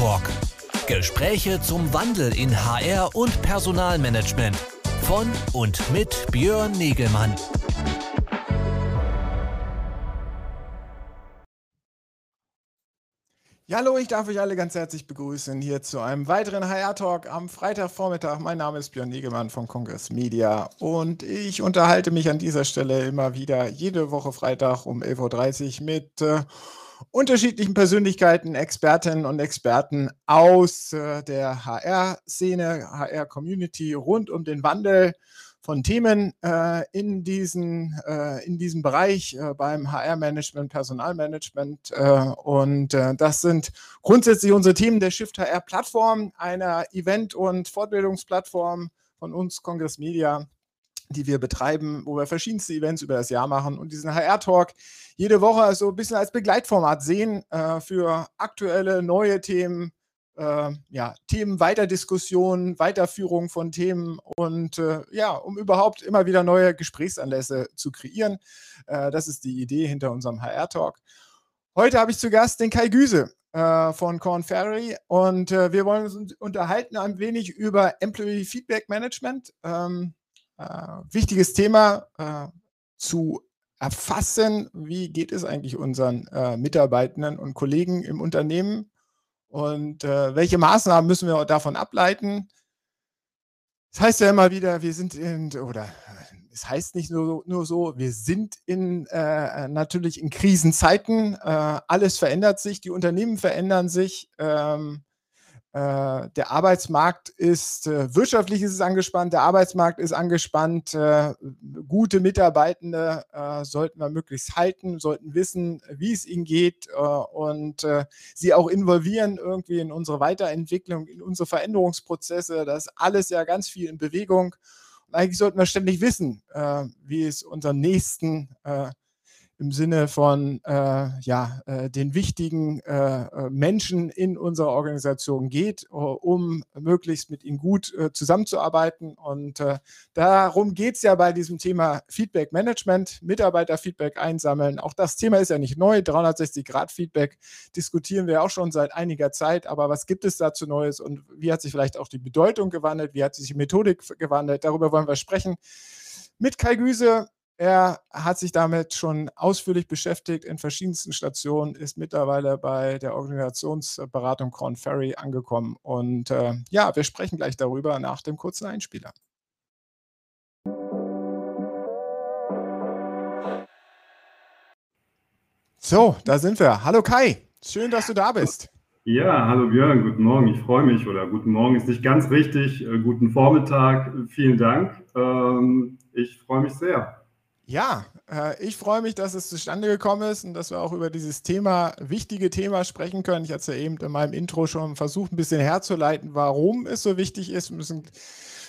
Talk. Gespräche zum Wandel in HR und Personalmanagement. Von und mit Björn Negelmann. Ja, hallo, ich darf euch alle ganz herzlich begrüßen hier zu einem weiteren HR-Talk am Freitagvormittag. Mein Name ist Björn Negemann von Congress Media und ich unterhalte mich an dieser Stelle immer wieder jede Woche Freitag um 11.30 Uhr mit äh, unterschiedlichen Persönlichkeiten, Expertinnen und Experten aus äh, der HR-Szene, HR-Community rund um den Wandel von Themen äh, in, diesen, äh, in diesem Bereich äh, beim HR-Management, Personalmanagement. Äh, und äh, das sind grundsätzlich unsere Themen der Shift HR-Plattform, einer Event- und Fortbildungsplattform von uns, Congress Media die wir betreiben, wo wir verschiedenste Events über das Jahr machen und diesen HR-Talk jede Woche so ein bisschen als Begleitformat sehen äh, für aktuelle, neue Themen, äh, ja, Themen, Weiterdiskussionen, Weiterführung von Themen und äh, ja, um überhaupt immer wieder neue Gesprächsanlässe zu kreieren. Äh, das ist die Idee hinter unserem HR-Talk. Heute habe ich zu Gast den Kai Güse äh, von Corn Ferry und äh, wir wollen uns unterhalten ein wenig über Employee Feedback Management. Ähm, äh, wichtiges Thema zu erfassen, wie geht es eigentlich unseren Mitarbeitenden und Kollegen im Unternehmen und äh, welche Maßnahmen müssen wir davon ableiten? Das heißt ja immer wieder, wir sind in, oder es heißt nicht nur, nur so, wir sind in, äh, natürlich in Krisenzeiten. Äh, alles verändert sich, die Unternehmen verändern sich. Ähm, äh, der Arbeitsmarkt ist, äh, wirtschaftlich ist es angespannt, der Arbeitsmarkt ist angespannt. Äh, gute Mitarbeitende sollten wir möglichst halten, sollten wissen, wie es ihnen geht und sie auch involvieren irgendwie in unsere Weiterentwicklung, in unsere Veränderungsprozesse. Das ist alles ja ganz viel in Bewegung. Und eigentlich sollten wir ständig wissen, wie es unseren Nächsten im Sinne von äh, ja, äh, den wichtigen äh, äh Menschen in unserer Organisation geht, äh, um möglichst mit ihnen gut äh, zusammenzuarbeiten. Und darum geht es ja bei diesem Thema Feedback Management, Mitarbeiterfeedback einsammeln. Auch das Thema ist ja nicht neu. 360-Grad-Feedback diskutieren wir auch schon seit einiger Zeit. Aber was gibt es dazu Neues und wie hat sich vielleicht auch die Bedeutung gewandelt? Wie hat sich die Methodik gewandelt? Darüber wollen wir sprechen. Mit Kai Güse, er hat sich damit schon ausführlich beschäftigt in verschiedensten Stationen, ist mittlerweile bei der Organisationsberatung Corn Ferry angekommen. Und äh, ja, wir sprechen gleich darüber nach dem kurzen Einspieler. So, da sind wir. Hallo Kai, schön, dass du da bist. Ja, hallo Björn, guten Morgen. Ich freue mich oder guten Morgen ist nicht ganz richtig. Äh, guten Vormittag, vielen Dank. Ähm, ich freue mich sehr. Ja, äh, ich freue mich, dass es zustande gekommen ist und dass wir auch über dieses Thema, wichtige Thema sprechen können. Ich hatte es ja eben in meinem Intro schon versucht, ein bisschen herzuleiten, warum es so wichtig ist. Müssen,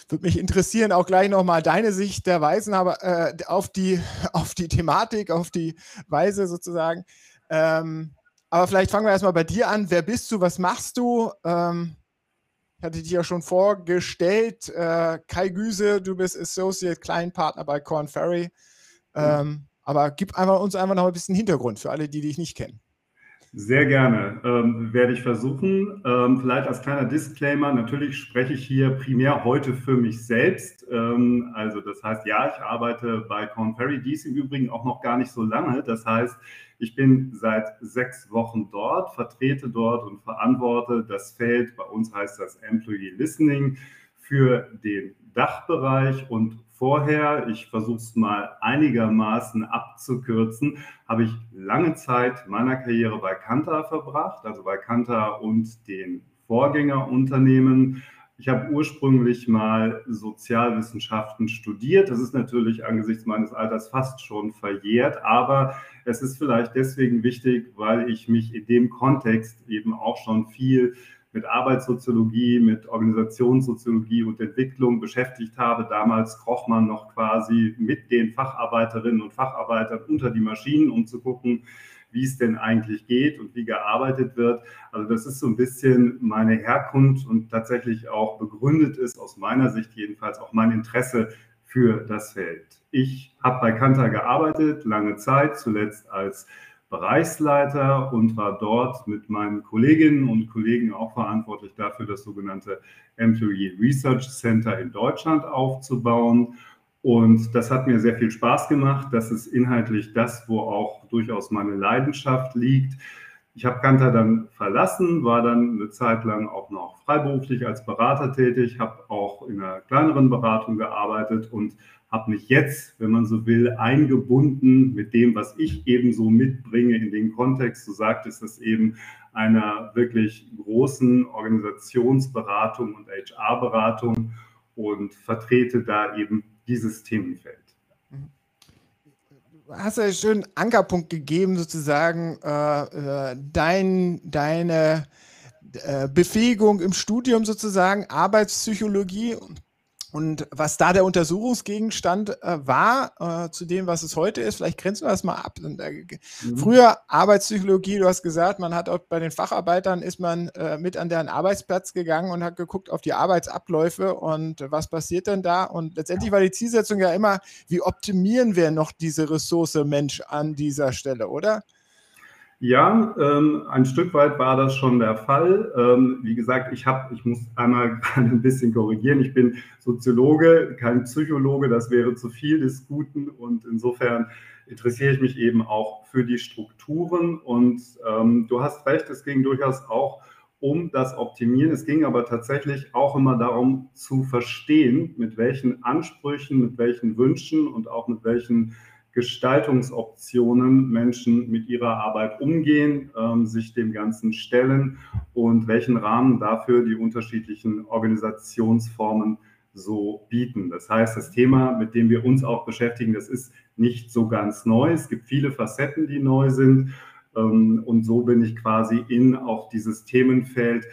würde mich interessieren, auch gleich nochmal deine Sicht der Weisen aber, äh, auf, die, auf die Thematik, auf die Weise sozusagen. Ähm, aber vielleicht fangen wir erstmal bei dir an. Wer bist du? Was machst du? Ähm, ich hatte dich ja schon vorgestellt. Äh, Kai Güse, du bist Associate Client Partner bei Corn Ferry. Ähm, aber gib einfach, uns einfach noch ein bisschen Hintergrund für alle, die dich nicht kennen. Sehr gerne, ähm, werde ich versuchen. Ähm, vielleicht als kleiner Disclaimer, natürlich spreche ich hier primär heute für mich selbst. Ähm, also das heißt, ja, ich arbeite bei Corn Ferry, dies im Übrigen auch noch gar nicht so lange. Das heißt, ich bin seit sechs Wochen dort, vertrete dort und verantworte das Feld, bei uns heißt das Employee Listening, für den Dachbereich und vorher, ich versuche es mal einigermaßen abzukürzen, habe ich lange Zeit meiner Karriere bei Kantar verbracht, also bei Kantar und den Vorgängerunternehmen. Ich habe ursprünglich mal Sozialwissenschaften studiert. Das ist natürlich angesichts meines Alters fast schon verjährt, aber es ist vielleicht deswegen wichtig, weil ich mich in dem Kontext eben auch schon viel mit Arbeitssoziologie, mit Organisationssoziologie und Entwicklung beschäftigt habe. Damals kroch man noch quasi mit den Facharbeiterinnen und Facharbeitern unter die Maschinen, um zu gucken, wie es denn eigentlich geht und wie gearbeitet wird. Also das ist so ein bisschen meine Herkunft und tatsächlich auch begründet ist aus meiner Sicht jedenfalls auch mein Interesse für das Feld. Ich habe bei Kantar gearbeitet, lange Zeit, zuletzt als Bereichsleiter und war dort mit meinen Kolleginnen und Kollegen auch verantwortlich dafür, das sogenannte Employee Research Center in Deutschland aufzubauen. Und das hat mir sehr viel Spaß gemacht. Das ist inhaltlich das, wo auch durchaus meine Leidenschaft liegt. Ich habe Kanter dann verlassen, war dann eine Zeit lang auch noch freiberuflich als Berater tätig, habe auch in einer kleineren Beratung gearbeitet und habe mich jetzt, wenn man so will, eingebunden mit dem, was ich eben so mitbringe in den Kontext. So sagt es das eben einer wirklich großen Organisationsberatung und HR-Beratung und vertrete da eben dieses Themenfeld. Du hast ja schön Ankerpunkt gegeben, sozusagen äh, äh, dein, deine äh, Befähigung im Studium sozusagen, Arbeitspsychologie und was da der Untersuchungsgegenstand äh, war, äh, zu dem, was es heute ist, vielleicht grenzen wir das mal ab. Und, äh, mhm. Früher Arbeitspsychologie, du hast gesagt, man hat auch bei den Facharbeitern ist man äh, mit an deren Arbeitsplatz gegangen und hat geguckt auf die Arbeitsabläufe und was passiert denn da. Und letztendlich war die Zielsetzung ja immer, wie optimieren wir noch diese Ressource Mensch an dieser Stelle, oder? Ja, ähm, ein Stück weit war das schon der Fall. Ähm, wie gesagt, ich habe, ich muss einmal ein bisschen korrigieren. Ich bin Soziologe, kein Psychologe. Das wäre zu viel des Guten und insofern interessiere ich mich eben auch für die Strukturen. Und ähm, du hast recht, es ging durchaus auch um das Optimieren. Es ging aber tatsächlich auch immer darum zu verstehen, mit welchen Ansprüchen, mit welchen Wünschen und auch mit welchen Gestaltungsoptionen Menschen mit ihrer Arbeit umgehen, ähm, sich dem Ganzen stellen und welchen Rahmen dafür die unterschiedlichen Organisationsformen so bieten. Das heißt, das Thema, mit dem wir uns auch beschäftigen, das ist nicht so ganz neu. Es gibt viele Facetten, die neu sind. Ähm, und so bin ich quasi in auch dieses Themenfeld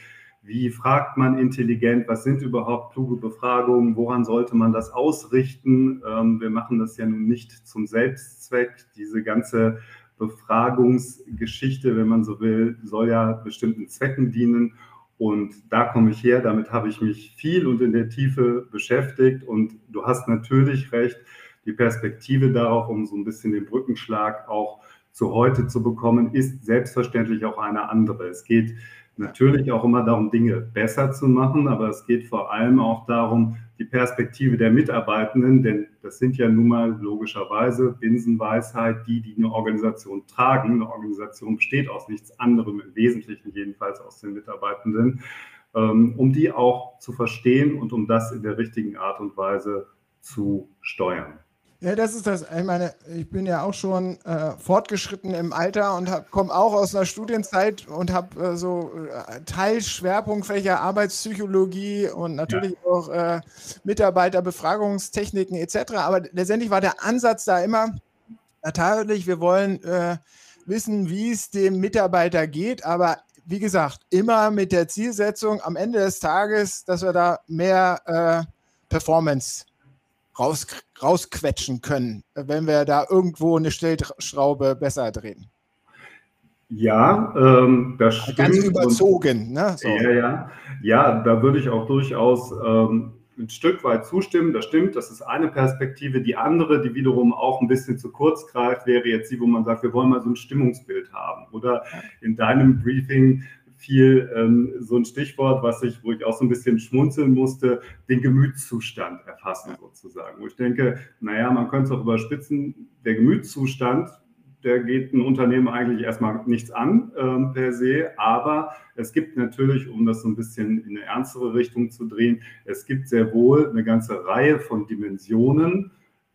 wie fragt man intelligent? Was sind überhaupt kluge Befragungen? Woran sollte man das ausrichten? Ähm, wir machen das ja nun nicht zum Selbstzweck. Diese ganze Befragungsgeschichte, wenn man so will, soll ja bestimmten Zwecken dienen. Und da komme ich her, damit habe ich mich viel und in der Tiefe beschäftigt. Und du hast natürlich recht, die Perspektive darauf, um so ein bisschen den Brückenschlag auch zu heute zu bekommen, ist selbstverständlich auch eine andere. Es geht natürlich auch immer darum, Dinge besser zu machen, aber es geht vor allem auch darum, die Perspektive der Mitarbeitenden, denn das sind ja nun mal logischerweise Binsenweisheit, die, die eine Organisation tragen. Eine Organisation besteht aus nichts anderem, im Wesentlichen jedenfalls aus den Mitarbeitenden, ähm, um die auch zu verstehen und um das in der richtigen Art und Weise zu steuern. Ja, das ist das. Ich meine, ich bin ja auch schon äh, fortgeschritten im Alter und komme auch aus einer Studienzeit und habe äh, so äh, Teilschwerpunktfächer Arbeitspsychologie und natürlich ja. auch äh, Mitarbeiterbefragungstechniken etc. Aber letztendlich war der Ansatz da immer, natürlich, wir wollen äh, wissen, wie es dem Mitarbeiter geht, aber wie gesagt, immer mit der Zielsetzung am Ende des Tages, dass wir da mehr äh, Performance raus, rausquetschen können, wenn wir da irgendwo eine Stellschraube besser drehen. Ja, ähm, das stimmt. Ganz überzogen, ne? So. Ja, ja. Ja, da würde ich auch durchaus ähm, ein Stück weit zustimmen. Das stimmt, das ist eine Perspektive. Die andere, die wiederum auch ein bisschen zu kurz greift, wäre jetzt die, wo man sagt, wir wollen mal so ein Stimmungsbild haben. Oder in deinem Briefing viel ähm, so ein Stichwort, was ich, wo ich auch so ein bisschen schmunzeln musste, den Gemütszustand erfassen sozusagen. Wo ich denke, naja, man könnte es auch überspitzen, der Gemütszustand, der geht ein Unternehmen eigentlich erstmal nichts an ähm, per se, aber es gibt natürlich, um das so ein bisschen in eine ernstere Richtung zu drehen, es gibt sehr wohl eine ganze Reihe von Dimensionen,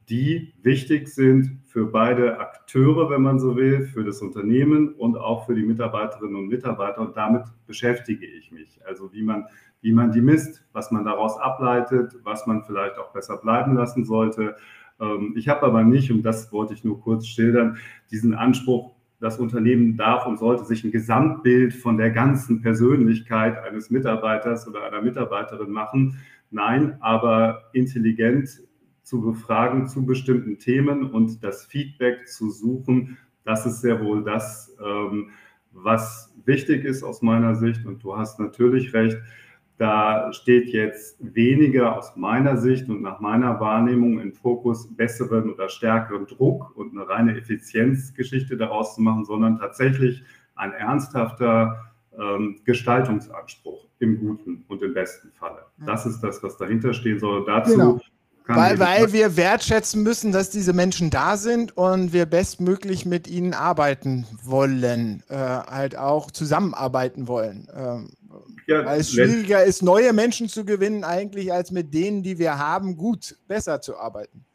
die wichtig sind für beide Akteure, wenn man so will, für das Unternehmen und auch für die Mitarbeiterinnen und Mitarbeiter. Und damit beschäftige ich mich. Also wie man, wie man die misst, was man daraus ableitet, was man vielleicht auch besser bleiben lassen sollte. Ähm, ich habe aber nicht, und das wollte ich nur kurz schildern, diesen Anspruch, das Unternehmen darf und sollte sich ein Gesamtbild von der ganzen Persönlichkeit eines Mitarbeiters oder einer Mitarbeiterin machen. Nein, aber intelligent zu befragen zu bestimmten Themen und das Feedback zu suchen, das ist sehr wohl das, ähm, was wichtig ist aus meiner Sicht. Und du hast natürlich recht, Da steht jetzt weniger aus meiner Sicht und nach meiner Wahrnehmung im Fokus, besseren oder stärkeren Druck und eine reine Effizienzgeschichte daraus zu machen, sondern tatsächlich ein ernsthafter ähm, Gestaltungsanspruch im guten und im besten Falle. Das ist das, was dahinter stehen soll. Dazu genau. Weil, weil wir wertschätzen müssen, dass diese Menschen da sind und wir bestmöglich mit ihnen arbeiten wollen, äh, halt auch zusammenarbeiten wollen. Ähm, ja, weil es schwieriger ist, neue Menschen zu gewinnen, eigentlich als mit denen, die wir haben, gut, besser zu arbeiten.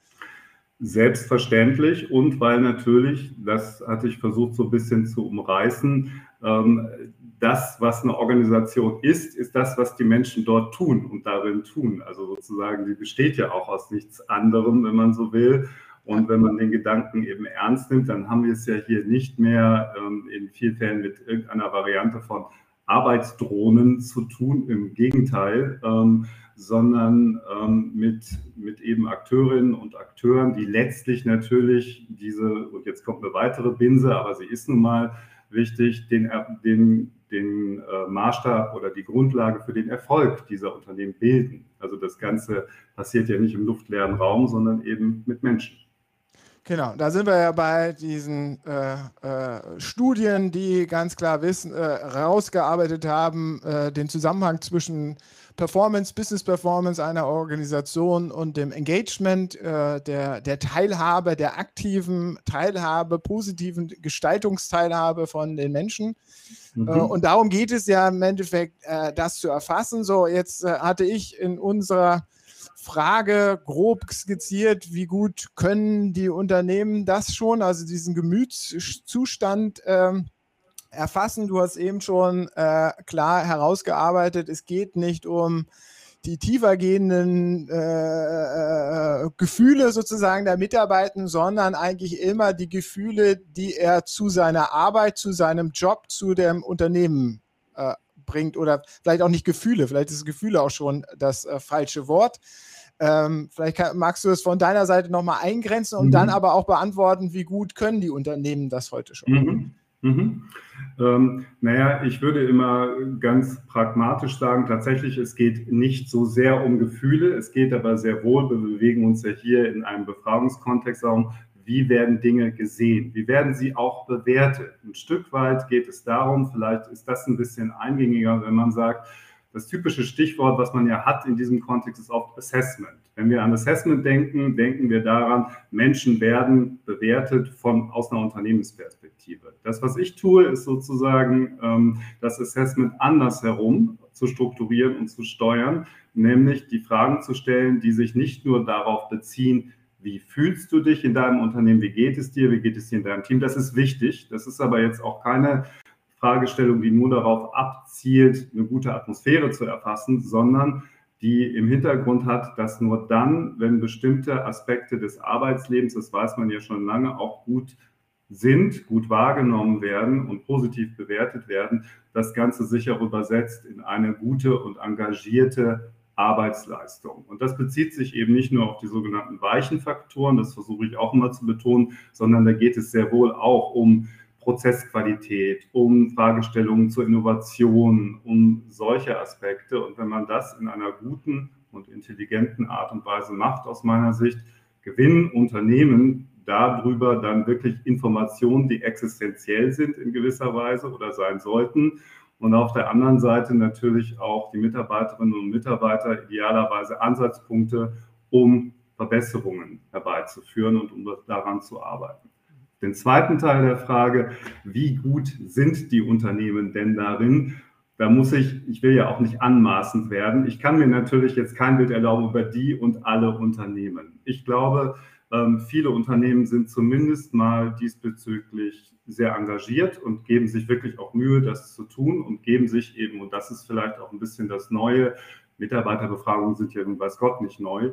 Selbstverständlich und weil natürlich, das hatte ich versucht so ein bisschen zu umreißen, ähm, das, was eine Organisation ist, ist das, was die Menschen dort tun und darin tun. Also sozusagen, die besteht ja auch aus nichts anderem, wenn man so will. Und wenn man den Gedanken eben ernst nimmt, dann haben wir es ja hier nicht mehr ähm, in vielen Fällen mit irgendeiner Variante von Arbeitsdrohnen zu tun, im Gegenteil, ähm, sondern ähm, mit, mit eben Akteurinnen und Akteuren, die letztlich natürlich diese, und jetzt kommt eine weitere Binse, aber sie ist nun mal wichtig, den, den, den äh, Maßstab oder die Grundlage für den Erfolg dieser Unternehmen bilden. Also das Ganze passiert ja nicht im luftleeren Raum, sondern eben mit Menschen. Genau, da sind wir ja bei diesen äh, äh, Studien, die ganz klar wissen, äh, rausgearbeitet haben, äh, den Zusammenhang zwischen Performance, Business Performance einer Organisation und dem Engagement, äh, der, der Teilhabe, der aktiven Teilhabe, positiven Gestaltungsteilhabe von den Menschen. Mhm. Äh, und darum geht es ja im Endeffekt, äh, das zu erfassen. So, jetzt äh, hatte ich in unserer Frage grob skizziert, wie gut können die Unternehmen das schon, also diesen Gemütszustand ähm, erfassen. Du hast eben schon äh, klar herausgearbeitet, es geht nicht um die tiefer gehenden äh, äh, Gefühle sozusagen der Mitarbeiter, sondern eigentlich immer die Gefühle, die er zu seiner Arbeit, zu seinem Job, zu dem Unternehmen äh, bringt oder vielleicht auch nicht Gefühle, vielleicht ist Gefühle auch schon das äh, falsche Wort. Ähm, vielleicht kann, magst du es von deiner Seite nochmal eingrenzen und mhm. dann aber auch beantworten, wie gut können die Unternehmen das heute schon? Mhm. Mhm. Ähm, naja, ich würde immer ganz pragmatisch sagen, tatsächlich, es geht nicht so sehr um Gefühle, es geht aber sehr wohl, wir bewegen uns ja hier in einem Befragungskontext darum, wie werden Dinge gesehen, wie werden sie auch bewertet. Ein Stück weit geht es darum, vielleicht ist das ein bisschen eingängiger, wenn man sagt, das typische Stichwort, was man ja hat in diesem Kontext, ist oft Assessment. Wenn wir an Assessment denken, denken wir daran, Menschen werden bewertet von, aus einer Unternehmensperspektive. Das, was ich tue, ist sozusagen ähm, das Assessment andersherum zu strukturieren und zu steuern, nämlich die Fragen zu stellen, die sich nicht nur darauf beziehen, wie fühlst du dich in deinem Unternehmen, wie geht es dir, wie geht es dir in deinem Team. Das ist wichtig. Das ist aber jetzt auch keine Fragestellung, die nur darauf abzielt, eine gute Atmosphäre zu erfassen, sondern die im Hintergrund hat, dass nur dann, wenn bestimmte Aspekte des Arbeitslebens, das weiß man ja schon lange, auch gut sind, gut wahrgenommen werden und positiv bewertet werden, das Ganze sicher übersetzt in eine gute und engagierte Arbeitsleistung. Und das bezieht sich eben nicht nur auf die sogenannten weichen Faktoren, das versuche ich auch immer zu betonen, sondern da geht es sehr wohl auch um Prozessqualität, um Fragestellungen zur Innovation, um solche Aspekte. Und wenn man das in einer guten und intelligenten Art und Weise macht, aus meiner Sicht, gewinnen Unternehmen darüber dann wirklich Informationen, die existenziell sind in gewisser Weise oder sein sollten. Und auf der anderen Seite natürlich auch die Mitarbeiterinnen und Mitarbeiter idealerweise Ansatzpunkte, um Verbesserungen herbeizuführen und um daran zu arbeiten. Den zweiten Teil der Frage, wie gut sind die Unternehmen denn darin? Da muss ich, ich will ja auch nicht anmaßend werden. Ich kann mir natürlich jetzt kein Bild erlauben über die und alle Unternehmen. Ich glaube, ähm, viele Unternehmen sind zumindest mal diesbezüglich sehr engagiert und geben sich wirklich auch Mühe, das zu tun und geben sich eben, und das ist vielleicht auch ein bisschen das Neue, Mitarbeiterbefragungen sind ja nun weiß Gott nicht neu,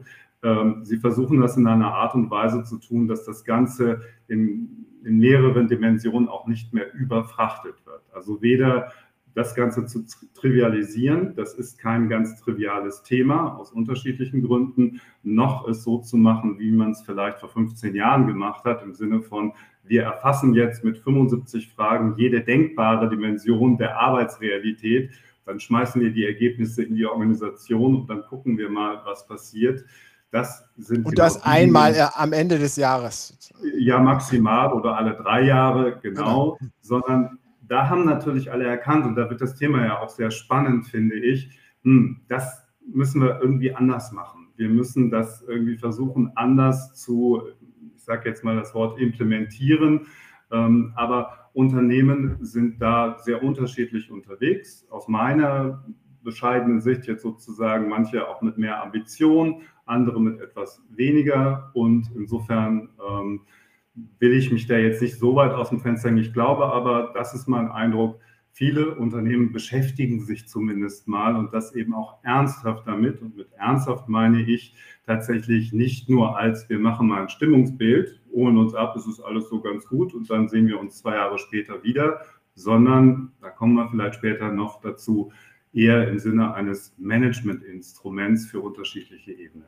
sie versuchen das in einer Art und Weise zu tun, dass das Ganze in, in mehreren Dimensionen auch nicht mehr überfrachtet wird. Also weder das Ganze zu trivialisieren, das ist kein ganz triviales Thema aus unterschiedlichen Gründen, noch es so zu machen, wie man es vielleicht vor 15 Jahren gemacht hat, im Sinne von, wir erfassen jetzt mit 75 Fragen jede denkbare Dimension der Arbeitsrealität dann schmeißen wir die Ergebnisse in die Organisation und dann gucken wir mal, was passiert. Das sind und das einmal Dinge, am Ende des Jahres. Ja, maximal oder alle drei Jahre, genau. genau. Sondern da haben natürlich alle erkannt, und da wird das Thema ja auch sehr spannend, finde ich, hm, das müssen wir irgendwie anders machen. Wir müssen das irgendwie versuchen, anders zu, ich sage jetzt mal das Wort implementieren. Ähm, aber Unternehmen sind da sehr unterschiedlich unterwegs. Aus meiner bescheidenen Sicht jetzt sozusagen manche auch mit mehr Ambition, andere mit etwas weniger. Und insofern ähm, will ich mich da jetzt nicht so weit aus dem Fenster hängen. Ich glaube aber, das ist mein Eindruck, viele Unternehmen beschäftigen sich zumindest mal und das eben auch ernsthaft damit. Und mit ernsthaft meine ich tatsächlich nicht nur als wir machen mal ein Stimmungsbild, holen uns ab, es ist alles so ganz gut und dann sehen wir uns zwei Jahre später wieder, sondern, da kommen wir vielleicht später noch dazu, eher im Sinne eines Managementinstruments für unterschiedliche Ebenen.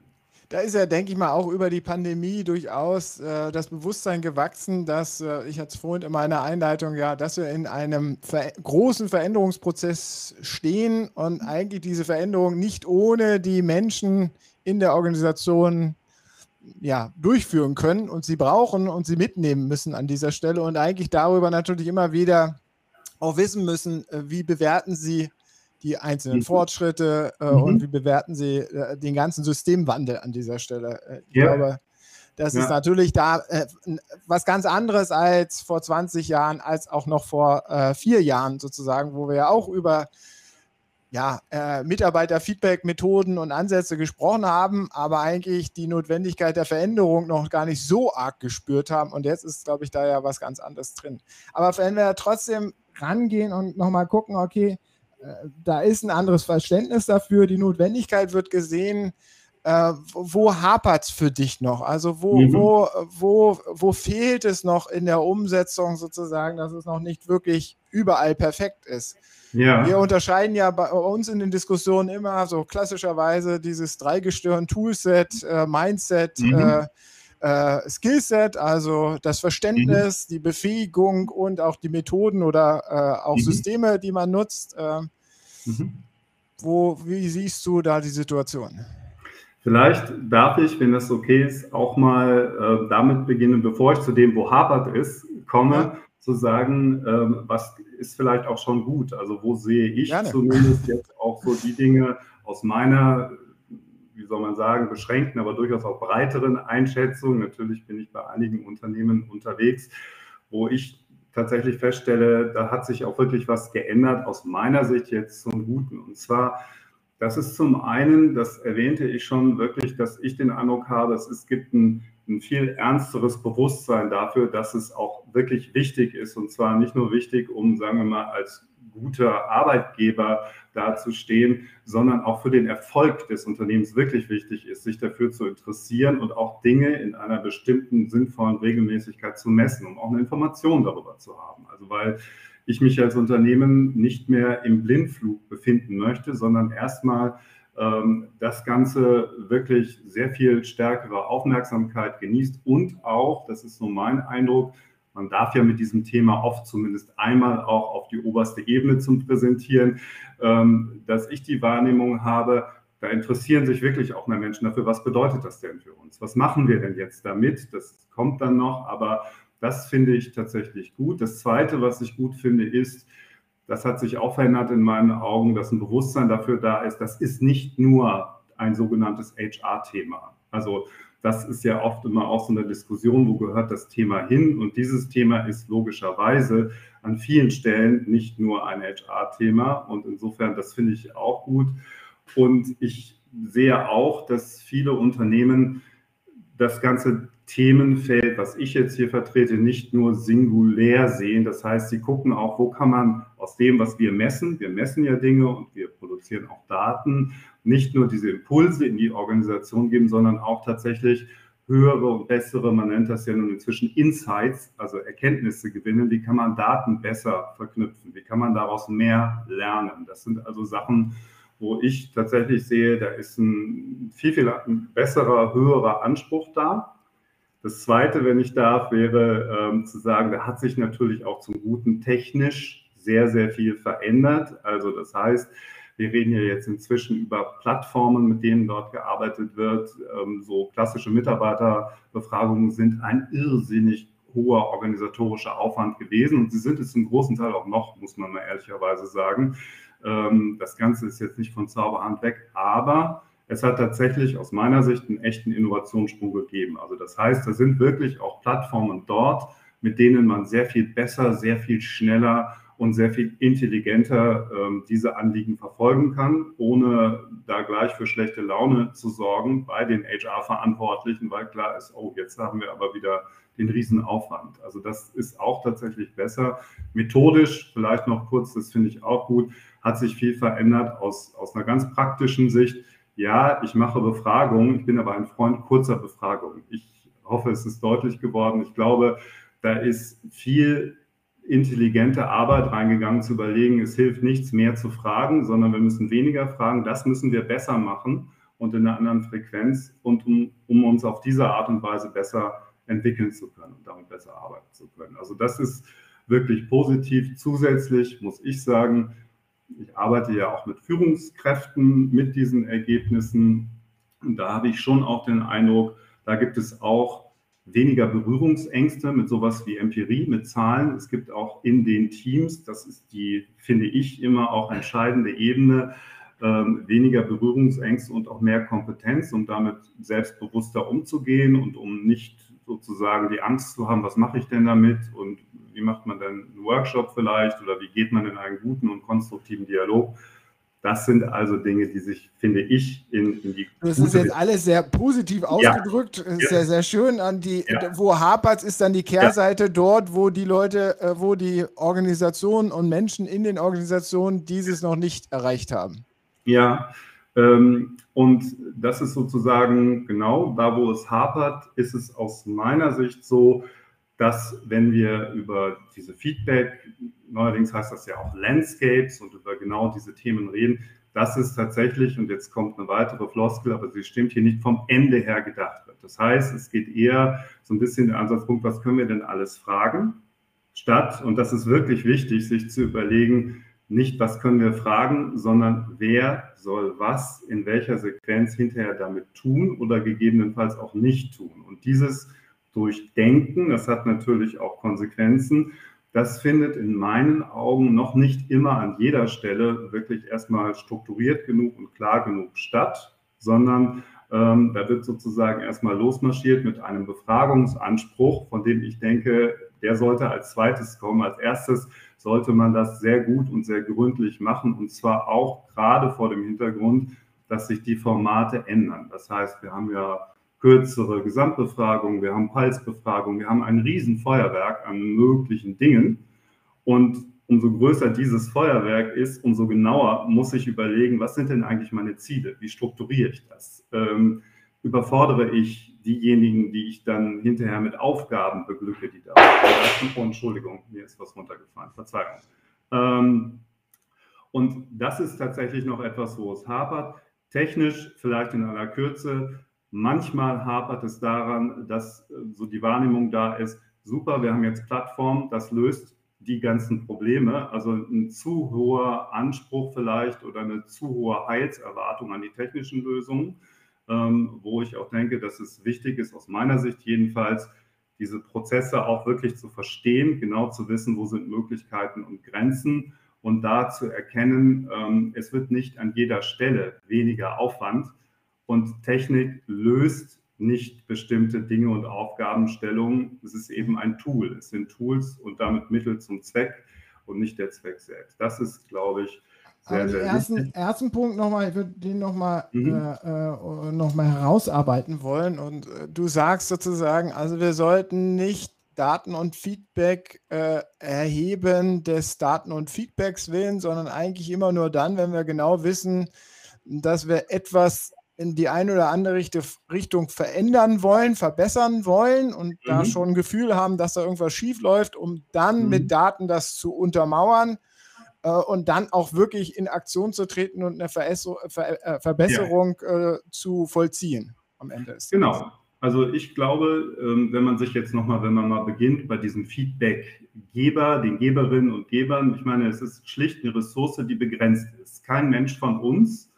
Da ist ja, denke ich mal, auch über die Pandemie durchaus äh, das Bewusstsein gewachsen, dass, äh, ich hatte es vorhin in meiner Einleitung, ja, dass wir in einem ver großen Veränderungsprozess stehen und eigentlich diese Veränderung nicht ohne die Menschen in der Organisation ja, durchführen können und sie brauchen und sie mitnehmen müssen an dieser Stelle und eigentlich darüber natürlich immer wieder auch wissen müssen, äh, wie bewerten sie die einzelnen mhm. Fortschritte äh, mhm. und wie bewerten Sie äh, den ganzen Systemwandel an dieser Stelle? Äh, ich ja. glaube, das ja. ist natürlich da äh, was ganz anderes als vor 20 Jahren, als auch noch vor äh, vier Jahren sozusagen, wo wir ja auch über ja, äh, Mitarbeiterfeedback-Methoden und Ansätze gesprochen haben, aber eigentlich die Notwendigkeit der Veränderung noch gar nicht so arg gespürt haben. Und jetzt ist, glaube ich, da ja was ganz anderes drin. Aber wenn wir trotzdem rangehen und nochmal gucken, okay, da ist ein anderes Verständnis dafür, die Notwendigkeit wird gesehen. Äh, wo hapert es für dich noch? Also wo, mhm. wo, wo, wo fehlt es noch in der Umsetzung sozusagen, dass es noch nicht wirklich überall perfekt ist? Ja. Wir unterscheiden ja bei uns in den Diskussionen immer so klassischerweise dieses Dreigestirn-Toolset, äh, Mindset, mhm. äh, äh, Skillset, also das Verständnis, mhm. die Befähigung und auch die Methoden oder äh, auch mhm. Systeme, die man nutzt. Äh, mhm. wo, wie siehst du da die Situation? Vielleicht darf ich, wenn das okay ist, auch mal äh, damit beginnen, bevor ich zu dem, wo hapert ist, komme, ja. zu sagen, ähm, was ist vielleicht auch schon gut. Also wo sehe ich Gerne. zumindest jetzt auch so die Dinge aus meiner wie soll man sagen, beschränkten, aber durchaus auch breiteren Einschätzung. Natürlich bin ich bei einigen Unternehmen unterwegs, wo ich tatsächlich feststelle, da hat sich auch wirklich was geändert aus meiner Sicht jetzt zum Guten. Und zwar, das ist zum einen, das erwähnte ich schon wirklich, dass ich den Eindruck habe, es gibt ein, ein viel ernsteres Bewusstsein dafür, dass es auch wirklich wichtig ist. Und zwar nicht nur wichtig, um, sagen wir mal, als guter Arbeitgeber dazustehen, sondern auch für den Erfolg des Unternehmens wirklich wichtig ist, sich dafür zu interessieren und auch Dinge in einer bestimmten sinnvollen Regelmäßigkeit zu messen, um auch eine Information darüber zu haben. Also weil ich mich als Unternehmen nicht mehr im Blindflug befinden möchte, sondern erstmal ähm, das Ganze wirklich sehr viel stärkere Aufmerksamkeit genießt und auch, das ist so mein Eindruck, man darf ja mit diesem Thema oft zumindest einmal auch auf die oberste Ebene zum Präsentieren, ähm, dass ich die Wahrnehmung habe, da interessieren sich wirklich auch mehr Menschen dafür, was bedeutet das denn für uns? Was machen wir denn jetzt damit? Das kommt dann noch, aber das finde ich tatsächlich gut. Das Zweite, was ich gut finde, ist, das hat sich auch verändert in meinen Augen, dass ein Bewusstsein dafür da ist, das ist nicht nur ein sogenanntes HR-Thema. Also das ist ja oft immer auch so eine Diskussion, wo gehört das Thema hin. Und dieses Thema ist logischerweise an vielen Stellen nicht nur ein HR-Thema. Und insofern, das finde ich auch gut. Und ich sehe auch, dass viele Unternehmen das ganze Themenfeld, was ich jetzt hier vertrete, nicht nur singulär sehen. Das heißt, sie gucken auch, wo kann man aus dem, was wir messen, wir messen ja Dinge und wir produzieren auch Daten, nicht nur diese Impulse in die Organisation geben, sondern auch tatsächlich höhere und bessere, man nennt das ja nun inzwischen Insights, also Erkenntnisse gewinnen. Wie kann man Daten besser verknüpfen? Wie kann man daraus mehr lernen? Das sind also Sachen, wo ich tatsächlich sehe, da ist ein viel, viel besserer, höherer Anspruch da. Das Zweite, wenn ich darf, wäre ähm, zu sagen, da hat sich natürlich auch zum Guten technisch sehr, sehr viel verändert. Also das heißt, wir reden ja jetzt inzwischen über Plattformen, mit denen dort gearbeitet wird. Ähm, so klassische Mitarbeiterbefragungen sind ein irrsinnig hoher organisatorischer Aufwand gewesen und sie sind es zum großen Teil auch noch, muss man mal ehrlicherweise sagen. Ähm, das Ganze ist jetzt nicht von Zauberhand weg, aber es hat tatsächlich aus meiner Sicht einen echten Innovationssprung gegeben. Also das heißt, da sind wirklich auch Plattformen dort, mit denen man sehr viel besser, sehr viel schneller und sehr viel intelligenter ähm, diese Anliegen verfolgen kann, ohne da gleich für schlechte Laune zu sorgen bei den HR-Verantwortlichen, weil klar ist, oh, jetzt haben wir aber wieder den Riesenaufwand. Also das ist auch tatsächlich besser. Methodisch, vielleicht noch kurz, das finde ich auch gut, hat sich viel verändert aus, aus einer ganz praktischen Sicht ja, ich mache Befragungen, ich bin aber ein Freund kurzer Befragungen. Ich hoffe, es ist deutlich geworden. Ich glaube, da ist viel intelligente Arbeit reingegangen, zu überlegen, es hilft nichts mehr zu fragen, sondern wir müssen weniger fragen. Das müssen wir besser machen und in einer anderen Frequenz und um, um uns auf diese Art und Weise besser entwickeln zu können und damit besser arbeiten zu können. Also das ist wirklich positiv. Zusätzlich muss ich sagen, ich arbeite ja auch mit Führungskräften mit diesen Ergebnissen. Und da habe ich schon auch den Eindruck, da gibt es auch weniger Berührungsängste mit sowas wie Empirie, mit Zahlen. Es gibt auch in den Teams, das ist die, finde ich, immer auch entscheidende Ebene, ähm, weniger Berührungsängste und auch mehr Kompetenz, um damit selbstbewusster umzugehen und um nicht sozusagen die Angst zu haben, was mache ich denn damit und wie macht man denn einen Workshop vielleicht oder wie geht man in einen guten und konstruktiven Dialog. Das sind also Dinge, die sich, finde ich, in, in die. Das ist jetzt alles sehr positiv ausgedrückt, ja. sehr, sehr schön. An die, ja. Wo hapert ist dann die Kehrseite ja. dort, wo die Leute, äh, wo die Organisationen und Menschen in den Organisationen dieses noch nicht erreicht haben. Ja, ähm, und das ist sozusagen genau da, wo es hapert, ist es aus meiner Sicht so, dass wenn wir über diese Feedback, neuerdings heißt das ja auch Landscapes und über genau diese Themen reden, dass es tatsächlich, und jetzt kommt eine weitere Floskel, aber sie stimmt hier nicht, vom Ende her gedacht wird. Das heißt, es geht eher so ein bisschen der Ansatzpunkt, was können wir denn alles fragen, statt, und das ist wirklich wichtig, sich zu überlegen, nicht, was können wir fragen, sondern wer soll was in welcher Sequenz hinterher damit tun oder gegebenenfalls auch nicht tun. Und dieses Durchdenken, das hat natürlich auch Konsequenzen, das findet in meinen Augen noch nicht immer an jeder Stelle wirklich erstmal strukturiert genug und klar genug statt, sondern ähm, da wird sozusagen erstmal losmarschiert mit einem Befragungsanspruch, von dem ich denke, der sollte als zweites kommen. Als erstes sollte man das sehr gut und sehr gründlich machen und zwar auch gerade vor dem Hintergrund, dass sich die Formate ändern. Das heißt, wir haben ja kürzere Gesamtbefragungen, wir haben Pulsbefragungen, wir haben ein Riesenfeuerwerk an möglichen Dingen und umso größer dieses Feuerwerk ist, umso genauer muss ich überlegen, was sind denn eigentlich meine Ziele? Wie strukturiere ich das? Ähm, überfordere ich diejenigen, die ich dann hinterher mit Aufgaben beglücke, die da sind. Oh, Entschuldigung, mir ist was runtergefallen, Verzeihung. Ähm, und das ist tatsächlich noch etwas, wo es hapert. Technisch vielleicht in aller Kürze. Manchmal hapert es daran, dass äh, so die Wahrnehmung da ist, super, wir haben jetzt Plattform, das löst die ganzen Probleme. Also ein zu hoher Anspruch vielleicht oder eine zu hohe Heilserwartung an die technischen Lösungen ähm, wo ich auch denke, dass es wichtig ist, aus meiner Sicht jedenfalls, diese Prozesse auch wirklich zu verstehen, genau zu wissen, wo sind Möglichkeiten und Grenzen und da zu erkennen, ähm, es wird nicht an jeder Stelle weniger Aufwand und Technik löst nicht bestimmte Dinge und Aufgabenstellungen. Es ist eben ein Tool. Es sind Tools und damit Mittel zum Zweck und nicht der Zweck selbst. Das ist, glaube ich, sehr, also sehr ersten, ersten Punkt nochmal, ich würde den nochmal mhm. äh, äh noch herausarbeiten wollen. Und äh, du sagst sozusagen, also wir sollten nicht Daten und Feedback äh, erheben des Daten und Feedbacks willen, sondern eigentlich immer nur dann, wenn wir genau wissen, dass wir etwas in die eine oder andere Richtung verändern wollen, verbessern wollen und mhm. da schon ein Gefühl haben, dass da irgendwas schief läuft, um dann mhm. mit Daten das zu untermauern äh, und dann auch wirklich in Aktion zu treten und eine Ver Ver äh, Verbesserung ja. äh, zu vollziehen am Ende. Ist genau. Also ich glaube, ähm, wenn man sich jetzt nochmal, wenn man mal beginnt bei diesem Feedbackgeber, den Geberinnen und Gebern, ich meine, es ist schlicht eine Ressource, die begrenzt ist. Kein Mensch von uns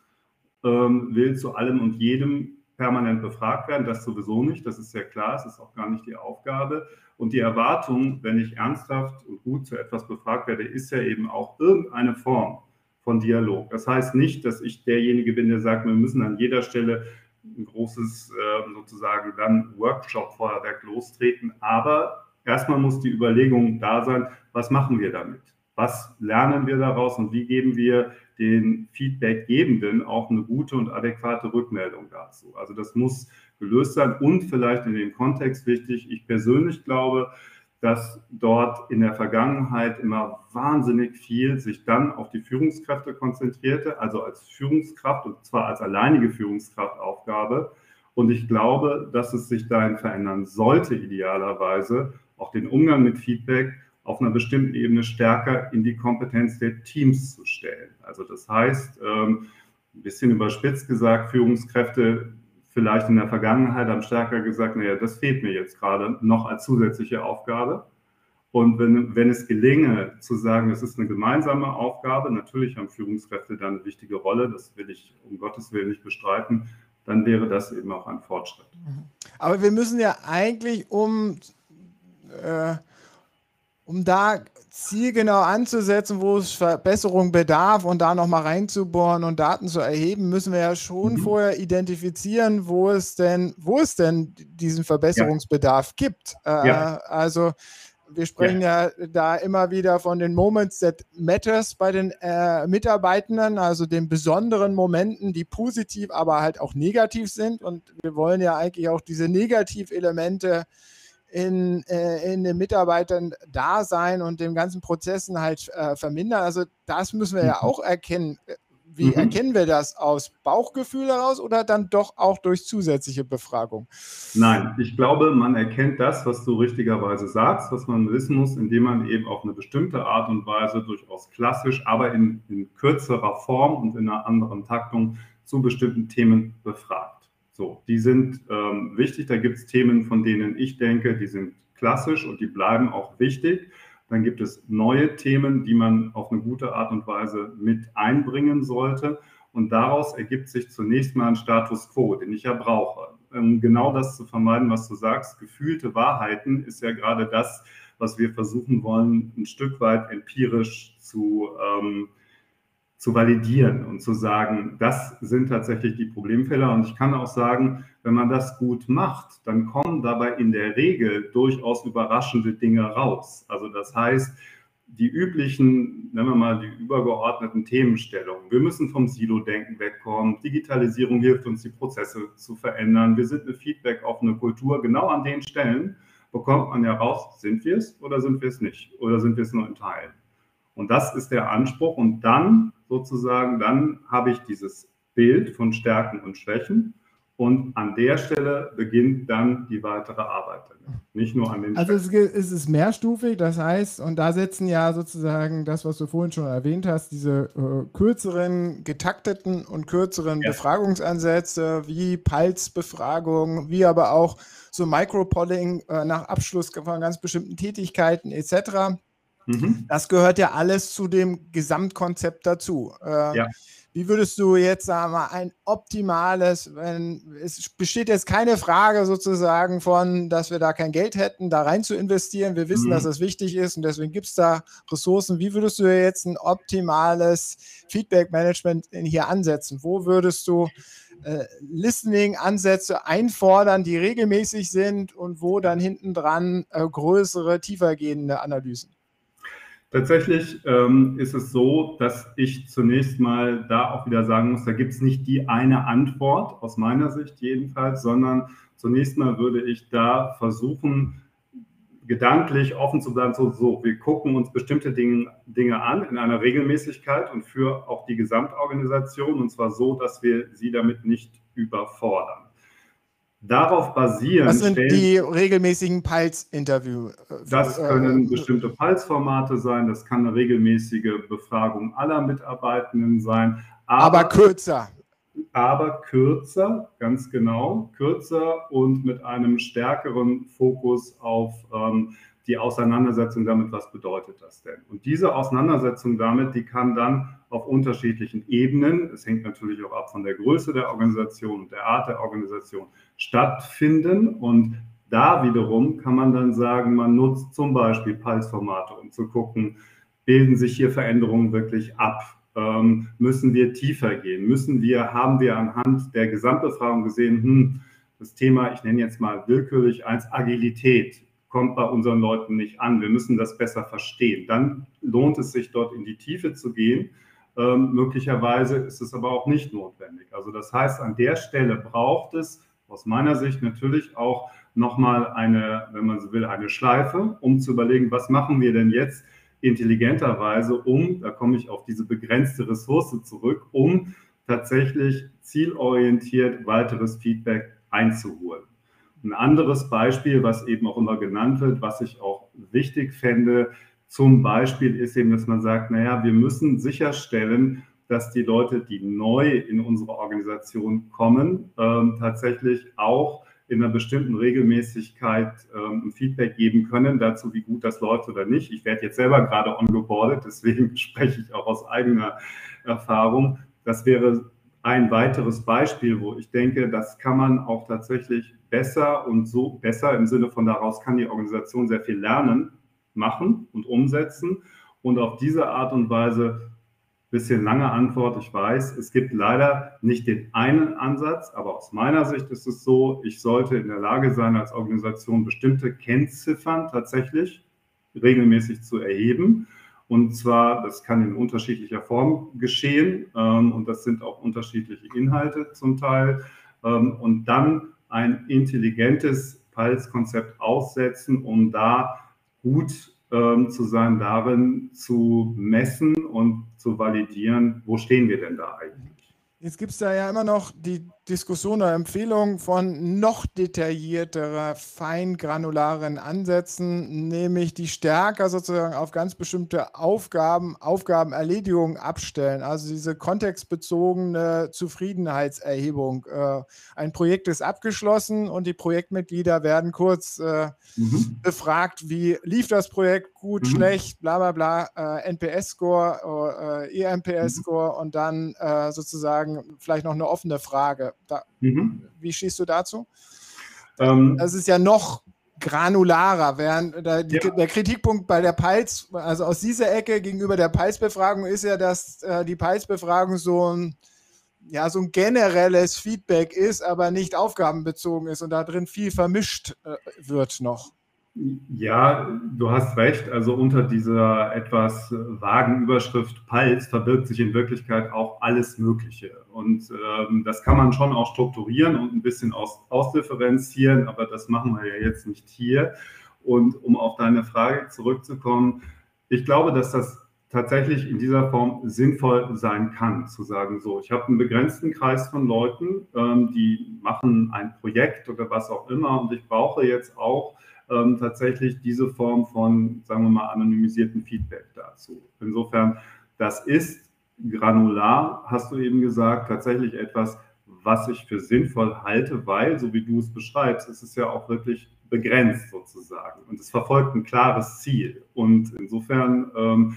ähm, will zu allem und jedem permanent befragt werden, das sowieso nicht, das ist ja klar, es ist auch gar nicht die Aufgabe. Und die Erwartung, wenn ich ernsthaft und gut zu etwas befragt werde, ist ja eben auch irgendeine Form von Dialog. Das heißt nicht, dass ich derjenige bin, der sagt, wir müssen an jeder Stelle ein großes äh, sozusagen dann Workshop-Feuerwerk lostreten. Aber erstmal muss die Überlegung da sein, was machen wir damit? Was lernen wir daraus und wie geben wir den Feedbackgebenden auch eine gute und adäquate Rückmeldung dazu? Also das muss gelöst sein und vielleicht in dem Kontext wichtig, ich persönlich glaube, dass dort in der Vergangenheit immer wahnsinnig viel sich dann auf die Führungskräfte konzentrierte, also als Führungskraft und zwar als alleinige Führungskraftaufgabe. Und ich glaube, dass es sich dahin verändern sollte, idealerweise auch den Umgang mit Feedback auf einer bestimmten Ebene stärker in die Kompetenz der Teams zu stellen. Also das heißt, ähm, ein bisschen überspitzt gesagt, Führungskräfte vielleicht in der Vergangenheit haben stärker gesagt, naja, das fehlt mir jetzt gerade noch als zusätzliche Aufgabe. Und wenn, wenn es gelinge, zu sagen, das ist eine gemeinsame Aufgabe, natürlich haben Führungskräfte dann eine wichtige Rolle, das will ich um Gottes Willen nicht bestreiten, dann wäre das eben auch ein Fortschritt. Mhm. Aber wir müssen ja eigentlich, um, äh, um da zielgenau anzusetzen, wo es Verbesserung bedarf und da nochmal reinzubohren und Daten zu erheben, müssen wir ja schon mhm. vorher identifizieren, wo es denn, wo es denn diesen Verbesserungsbedarf ja. gibt. Äh, ja. Also wir sprechen ja. ja. da immer wieder von den Moments that matters bei den äh, Mitarbeitenden, also den besonderen Momenten, die positiv, aber halt auch negativ sind. Und wir wollen ja eigentlich auch diese Negativelemente in, äh, in den Mitarbeitern da sein und den ganzen Prozessen halt äh, vermindern. Also das müssen wir ja mhm. auch erkennen. Wie mhm. erkennen wir das aus Bauchgefühl heraus oder dann doch auch durch zusätzliche Befragung? Nein, ich glaube, man erkennt das, was du richtigerweise sagst, was man wissen muss, indem man eben auf eine bestimmte Art und Weise durchaus klassisch, aber in, in kürzerer Form und in einer anderen Taktung zu bestimmten Themen befragt. So, die sind ähm, wichtig. Da gibt es Themen, von denen ich denke, die sind klassisch und die bleiben auch wichtig. Dann gibt es neue Themen, die man auf eine gute Art und Weise mit einbringen sollte. Und daraus ergibt sich zunächst mal ein Status quo, den ich ja brauche. Um genau das zu vermeiden, was du sagst, gefühlte Wahrheiten ist ja gerade das, was wir versuchen wollen, ein Stück weit empirisch zu ähm, zu validieren und zu sagen, das sind tatsächlich die Problemfälle. Und ich kann auch sagen, wenn man das gut macht, dann kommen dabei in der Regel durchaus überraschende Dinge raus. Also das heißt, die üblichen, nennen wir mal die übergeordneten Themenstellungen. Wir müssen vom Silo-Denken wegkommen. Digitalisierung hilft uns, die Prozesse zu verändern. Wir sind eine Feedback-offene Kultur. Genau an den Stellen bekommt man ja raus, sind wir es oder sind wir es nicht? Oder sind wir es nur in Teilen? Und das ist der Anspruch. Und dann sozusagen, dann habe ich dieses Bild von Stärken und Schwächen. Und an der Stelle beginnt dann die weitere Arbeit. Nicht nur an den. Also es, es, ist mehrstufig, das heißt, und da setzen ja sozusagen das, was du vorhin schon erwähnt hast, diese äh, kürzeren, getakteten und kürzeren ja. Befragungsansätze wie Pulsbefragung, wie aber auch so Micropolling äh, nach Abschluss von ganz bestimmten Tätigkeiten etc. Mhm. Das gehört ja alles zu dem Gesamtkonzept dazu. Äh, ja. Wie würdest du jetzt sagen wir, ein optimales, wenn es besteht jetzt keine Frage sozusagen von, dass wir da kein Geld hätten, da rein zu investieren. Wir wissen, mhm. dass das wichtig ist und deswegen gibt es da Ressourcen. Wie würdest du jetzt ein optimales Feedback-Management hier ansetzen? Wo würdest du äh, Listening-Ansätze einfordern, die regelmäßig sind und wo dann hinten dran äh, größere, tiefergehende Analysen? Tatsächlich ähm, ist es so, dass ich zunächst mal da auch wieder sagen muss, da gibt es nicht die eine Antwort, aus meiner Sicht jedenfalls, sondern zunächst mal würde ich da versuchen, gedanklich offen zu bleiben, so, so wir gucken uns bestimmte Dinge, Dinge an in einer Regelmäßigkeit und für auch die Gesamtorganisation und zwar so, dass wir sie damit nicht überfordern. Darauf basieren. Was sind stellen, die regelmäßigen Pulse-Interview? Äh, das äh, können äh, bestimmte Pulse-Formate sein, das kann eine regelmäßige Befragung aller Mitarbeitenden sein. Aber, aber kürzer. aber kürzer, ganz genau, kürzer und mit einem stärkeren Fokus auf ähm, die Auseinandersetzung damit, was bedeutet das denn? Und diese Auseinandersetzung damit, die kann dann auf unterschiedlichen Ebenen, es hängt natürlich auch ab von der Größe der Organisation und der Art der Organisation, stattfinden. Und da wiederum kann man dann sagen, man nutzt zum Beispiel Pulse-Formate, um zu gucken, bilden sich hier Veränderungen wirklich ab? Ähm, müssen wir tiefer gehen? Müssen wir, haben wir anhand der Gesamtbefragung gesehen, hm, das Thema, ich nenne jetzt mal willkürlich eins, Agilität kommt bei unseren Leuten nicht an. Wir müssen das besser verstehen. Dann lohnt es sich, dort in die Tiefe zu gehen. Ähm, möglicherweise ist es aber auch nicht notwendig. Also das heißt, an der Stelle braucht es aus meiner Sicht natürlich auch nochmal eine, wenn man so will, eine Schleife, um zu überlegen, was machen wir denn jetzt intelligenterweise, um, da komme ich auf diese begrenzte Ressource zurück, um tatsächlich zielorientiert weiteres Feedback einzuholen. Ein anderes Beispiel, was eben auch immer genannt wird, was ich auch wichtig fände, zum Beispiel ist eben, dass man sagt, naja, wir müssen sicherstellen, dass die Leute, die neu in unsere Organisation kommen, ähm, tatsächlich auch in einer bestimmten Regelmäßigkeit ähm, Feedback geben können dazu, wie gut das läuft oder nicht. Ich werde jetzt selber gerade ongeboardet, deswegen spreche ich auch aus eigener Erfahrung. Das wäre ein weiteres Beispiel, wo ich denke, das kann man auch tatsächlich besser und so besser im Sinne von daraus kann die Organisation sehr viel lernen, machen und umsetzen und auf diese Art und Weise bisschen lange Antwort, ich weiß, es gibt leider nicht den einen Ansatz, aber aus meiner Sicht ist es so, ich sollte in der Lage sein, als Organisation bestimmte Kennziffern tatsächlich regelmäßig zu erheben. Und zwar, das kann in unterschiedlicher Form geschehen ähm, und das sind auch unterschiedliche Inhalte zum Teil. Ähm, und dann ein intelligentes Pulse-Konzept aussetzen, um da gut ähm, zu sein, darin zu messen und zu validieren, wo stehen wir denn da eigentlich. Jetzt gibt es da ja immer noch die Diskussion oder Empfehlung von noch detaillierterer, feingranularen Ansätzen, nämlich die stärker sozusagen auf ganz bestimmte Aufgaben, Aufgabenerledigungen abstellen. Also diese kontextbezogene Zufriedenheitserhebung. Äh, ein Projekt ist abgeschlossen und die Projektmitglieder werden kurz äh, mhm. befragt, wie lief das Projekt, gut, mhm. schlecht, bla bla bla, äh, NPS-Score, EMPS-Score mhm. und dann sozusagen vielleicht noch eine offene Frage. Da, mhm. Wie stehst du dazu? Ähm, das ist ja noch granularer, während der, die, ja. der Kritikpunkt bei der PALS, also aus dieser Ecke gegenüber der PALS-Befragung ist ja, dass äh, die PALS-Befragung so ein ja, so ein generelles Feedback ist, aber nicht aufgabenbezogen ist und da drin viel vermischt äh, wird noch. Ja, du hast recht. Also unter dieser etwas vagen Überschrift Pulse verbirgt sich in Wirklichkeit auch alles Mögliche. Und ähm, das kann man schon auch strukturieren und ein bisschen aus, ausdifferenzieren, aber das machen wir ja jetzt nicht hier. Und um auf deine Frage zurückzukommen, ich glaube, dass das tatsächlich in dieser Form sinnvoll sein kann, zu sagen, so, ich habe einen begrenzten Kreis von Leuten, ähm, die machen ein Projekt oder was auch immer und ich brauche jetzt auch ähm, tatsächlich diese Form von, sagen wir mal, anonymisierten Feedback dazu. Insofern, das ist granular, hast du eben gesagt, tatsächlich etwas, was ich für sinnvoll halte, weil, so wie du es beschreibst, ist es ja auch wirklich begrenzt sozusagen und es verfolgt ein klares Ziel. Und insofern ähm,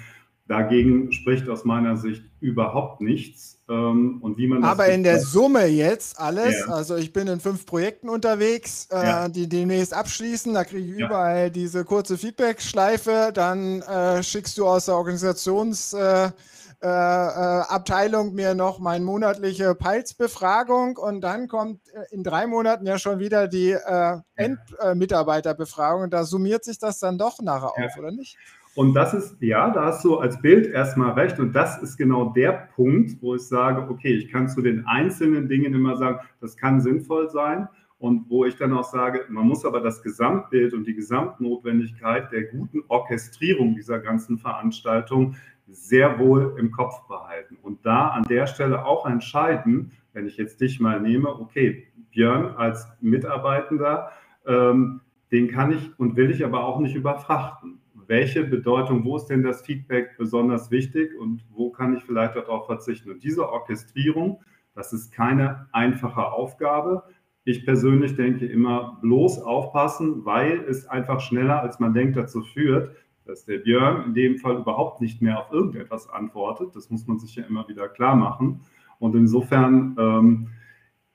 Dagegen spricht aus meiner Sicht überhaupt nichts. Ähm, und wie man Aber in der Summe jetzt alles, ja. also ich bin in fünf Projekten unterwegs, äh, ja. die demnächst abschließen, da kriege ich ja. überall diese kurze Feedback-Schleife, dann äh, schickst du aus der Organisationsabteilung äh, äh, mir noch meine monatliche Pulse-Befragung und dann kommt äh, in drei Monaten ja schon wieder die äh, Endmitarbeiterbefragung und da summiert sich das dann doch nachher auf, oder nicht? Und das ist, ja, da hast du als Bild erstmal recht. Und das ist genau der Punkt, wo ich sage, okay, ich kann zu den einzelnen Dingen immer sagen, das kann sinnvoll sein. Und wo ich dann auch sage, man muss aber das Gesamtbild und die Gesamtnotwendigkeit der guten Orchestrierung dieser ganzen Veranstaltung sehr wohl im Kopf behalten. Und da an der Stelle auch entscheiden, wenn ich jetzt dich mal nehme, okay, Björn als Mitarbeitender, ähm, den kann ich und will ich aber auch nicht überfrachten welche Bedeutung, wo ist denn das Feedback besonders wichtig und wo kann ich vielleicht darauf verzichten. Und diese Orchestrierung Das ist keine einfache Aufgabe. Ich persönlich denke immer bloß aufpassen, weil es einfach schneller, als man denkt, dazu führt, dass der Björn in dem Fall überhaupt nicht mehr auf irgendetwas antwortet. Das muss man sich ja immer wieder klar machen. Und insofern ähm,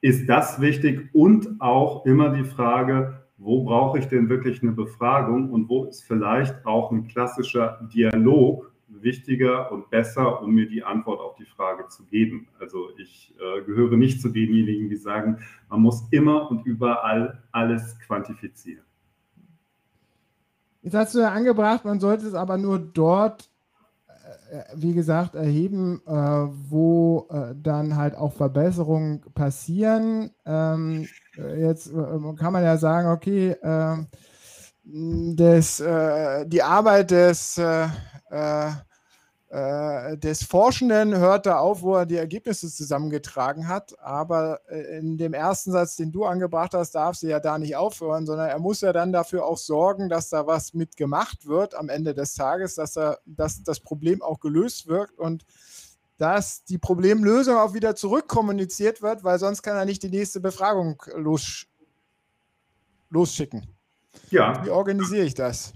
ist das wichtig und auch immer die Frage, wo brauche ich denn wirklich eine Befragung und wo ist vielleicht auch ein klassischer Dialog wichtiger und besser, um mir die Antwort auf die Frage zu geben. Also ich äh, gehöre nicht zu denjenigen, die sagen, man muss immer und überall alles quantifizieren. Jetzt hast du ja angebracht, man sollte es aber nur dort, wie gesagt, erheben, äh, wo äh, dann halt auch Verbesserungen passieren. Ähm, jetzt kann man ja sagen, okay, das, die Arbeit des äh, des Forschenden hört da auf, wo er die Ergebnisse zusammengetragen hat. Aber äh, in dem ersten Satz, den du angebracht hast, darf sie ja da nicht aufhören, sondern er muss ja dann dafür auch sorgen, dass da was mitgemacht wird am Ende des Tages, dass, er, dass das Problem auch gelöst wird und dass die Problemlösung auch wieder zurückkommuniziert wird, weil sonst kann er nicht die nächste Befragung los, losschicken. Ja. Wie organisiere ich das?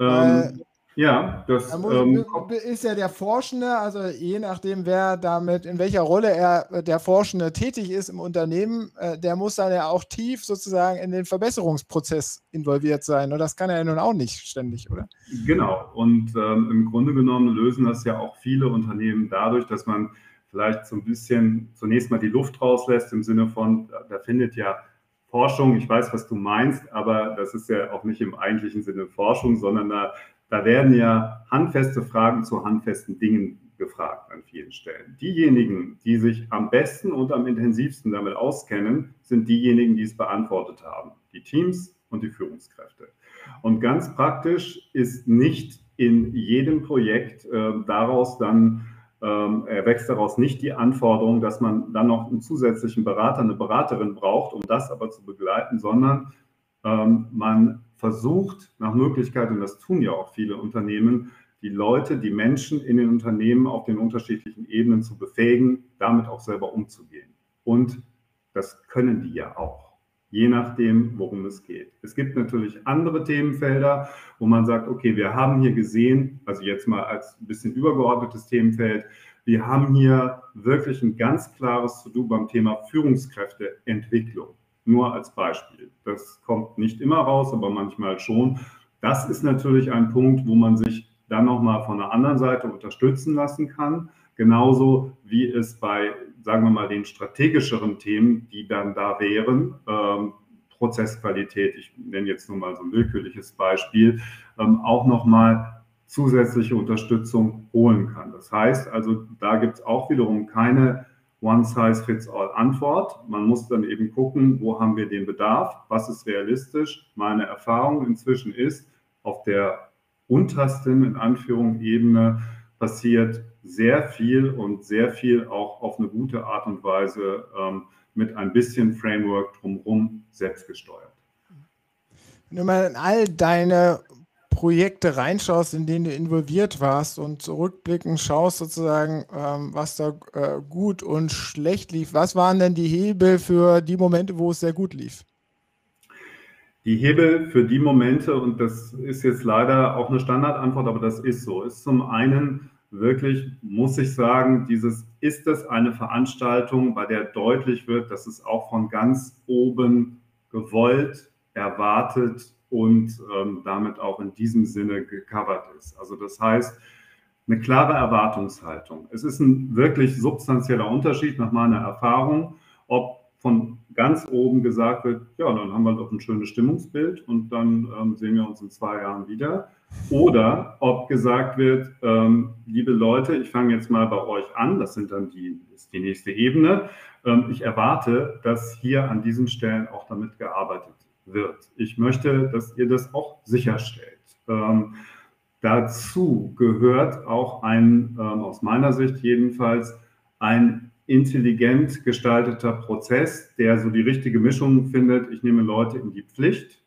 Ähm, ja, das ähm, ist ja der Forschende, also je nachdem, wer damit, in welcher Rolle er der Forschende tätig ist im Unternehmen, äh, der muss dann ja auch tief sozusagen in den Verbesserungsprozess involviert sein. Und das kann er ja nun auch nicht ständig, oder? Genau. Und ähm, im Grunde genommen lösen das ja auch viele Unternehmen dadurch, dass man vielleicht so ein bisschen zunächst mal die Luft rauslässt im Sinne von, da findet ja Forschung, ich weiß, was du meinst, aber das ist ja auch nicht im eigentlichen Sinne Forschung, sondern da da werden ja handfeste Fragen zu handfesten Dingen gefragt an vielen Stellen. Diejenigen, die sich am besten und am intensivsten damit auskennen, sind diejenigen, die es beantwortet haben. Die Teams und die Führungskräfte. Und ganz praktisch ist nicht in jedem Projekt äh, daraus dann, ähm, erwächst daraus nicht die Anforderung, dass man dann noch einen zusätzlichen Berater, eine Beraterin braucht, um das aber zu begleiten, sondern ähm, man versucht nach Möglichkeit, und das tun ja auch viele Unternehmen, die Leute, die Menschen in den Unternehmen auf den unterschiedlichen Ebenen zu befähigen, damit auch selber umzugehen. Und das können die ja auch, je nachdem, worum es geht. Es gibt natürlich andere Themenfelder, wo man sagt, okay, wir haben hier gesehen, also jetzt mal als ein bisschen übergeordnetes Themenfeld, wir haben hier wirklich ein ganz klares To-Do beim Thema Führungskräfteentwicklung. Nur als Beispiel. Das kommt nicht immer raus, aber manchmal schon. Das ist natürlich ein Punkt, wo man sich dann nochmal von der anderen Seite unterstützen lassen kann. Genauso wie es bei, sagen wir mal, den strategischeren Themen, die dann da wären, ähm, Prozessqualität, ich nenne jetzt nur mal so ein willkürliches Beispiel, ähm, auch nochmal zusätzliche Unterstützung holen kann. Das heißt also, da gibt es auch wiederum keine One-Size-Fits-All-Antwort. Man muss dann eben gucken, wo haben wir den Bedarf, was ist realistisch. Meine Erfahrung inzwischen ist, auf der untersten, in Anführung, Ebene passiert sehr viel und sehr viel auch auf eine gute Art und Weise ähm, mit ein bisschen Framework drumherum selbst gesteuert. Wenn du mal in all deine Projekte reinschaust, in denen du involviert warst und zurückblickend schaust sozusagen, ähm, was da äh, gut und schlecht lief. Was waren denn die Hebel für die Momente, wo es sehr gut lief? Die Hebel für die Momente, und das ist jetzt leider auch eine Standardantwort, aber das ist so, ist zum einen wirklich, muss ich sagen, dieses, ist es eine Veranstaltung, bei der deutlich wird, dass es auch von ganz oben gewollt, erwartet und ähm, damit auch in diesem Sinne gecovert ist. Also das heißt, eine klare Erwartungshaltung. Es ist ein wirklich substanzieller Unterschied nach meiner Erfahrung, ob von ganz oben gesagt wird, ja, dann haben wir doch ein schönes Stimmungsbild und dann ähm, sehen wir uns in zwei Jahren wieder. Oder ob gesagt wird, ähm, liebe Leute, ich fange jetzt mal bei euch an, das sind dann die, ist die nächste Ebene. Ähm, ich erwarte, dass hier an diesen Stellen auch damit gearbeitet wird. Ich möchte, dass ihr das auch sicherstellt. Ähm, dazu gehört auch ein, ähm, aus meiner Sicht jedenfalls, ein intelligent gestalteter Prozess, der so die richtige Mischung findet. Ich nehme Leute in die Pflicht,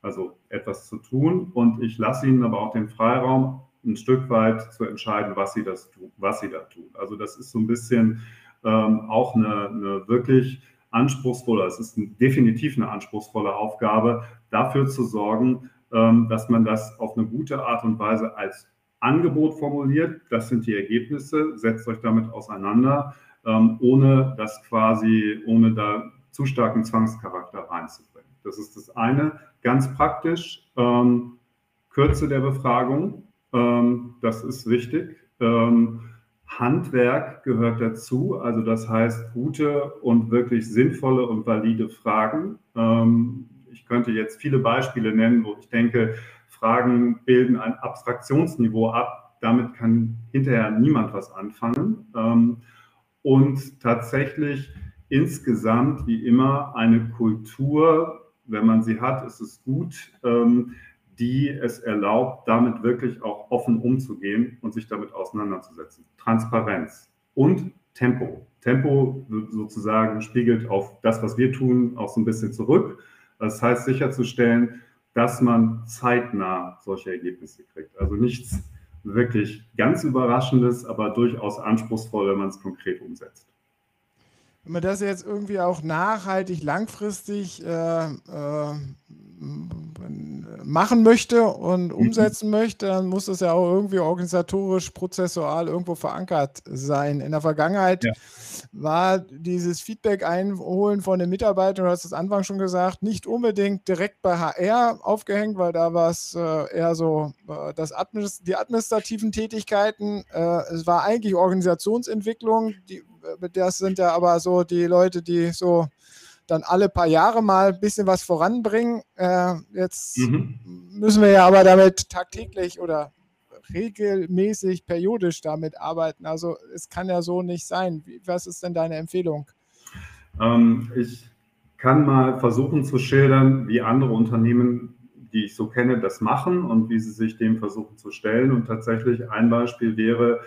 also etwas zu tun, und ich lasse ihnen aber auch den Freiraum, ein Stück weit zu entscheiden, was sie, das was sie da tun. Also das ist so ein bisschen ähm, auch eine, eine wirklich anspruchsvolle, es ist definitiv eine anspruchsvolle Aufgabe, dafür zu sorgen, ähm, dass man das auf eine gute Art und Weise als Angebot formuliert. Das sind die Ergebnisse, setzt euch damit auseinander, ähm, ohne das quasi, ohne da zu starken Zwangscharakter reinzubringen. Das ist das eine. Ganz praktisch, ähm, Kürze der Befragung, das ist wichtig. Handwerk gehört dazu, also das heißt gute und wirklich sinnvolle und valide Fragen. Ähm, ich könnte jetzt viele Beispiele nennen, wo ich denke, Fragen bilden ein Abstraktionsniveau ab. Damit kann hinterher niemand was anfangen. Ähm, und tatsächlich insgesamt, wie immer, eine Kultur, wenn man sie hat, ist es gut, ähm, die es erlaubt, damit wirklich auch offen umzugehen und sich damit auseinanderzusetzen. Transparenz und Tempo. Tempo sozusagen spiegelt auf das, was wir tun, auch so ein bisschen zurück. Das heißt sicherzustellen, dass man zeitnah solche Ergebnisse kriegt. Also nichts wirklich ganz Überraschendes, aber durchaus anspruchsvoll, wenn man es konkret umsetzt. Wenn man das jetzt irgendwie auch nachhaltig, langfristig äh, äh, machen möchte und mhm. umsetzen möchte, dann muss das ja auch irgendwie organisatorisch, prozessual irgendwo verankert sein. In der Vergangenheit ja. war dieses Feedback einholen von den Mitarbeitern, du hast es Anfang schon gesagt, nicht unbedingt direkt bei HR aufgehängt, weil da war es äh, eher so äh, das Administ die administrativen Tätigkeiten. Äh, es war eigentlich Organisationsentwicklung, die, das sind ja aber so die Leute, die so dann alle paar Jahre mal ein bisschen was voranbringen. Äh, jetzt mhm. müssen wir ja aber damit tagtäglich oder regelmäßig, periodisch damit arbeiten. Also es kann ja so nicht sein. Was ist denn deine Empfehlung? Ähm, ich kann mal versuchen zu schildern, wie andere Unternehmen, die ich so kenne, das machen und wie sie sich dem versuchen zu stellen. Und tatsächlich ein Beispiel wäre,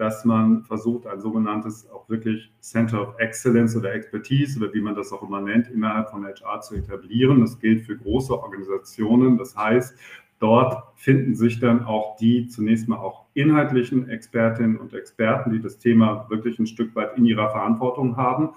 dass man versucht, ein sogenanntes auch wirklich Center of Excellence oder Expertise oder wie man das auch immer nennt, innerhalb von HR zu etablieren. Das gilt für große Organisationen. Das heißt, dort finden sich dann auch die zunächst mal auch inhaltlichen Expertinnen und Experten, die das Thema wirklich ein Stück weit in ihrer Verantwortung haben.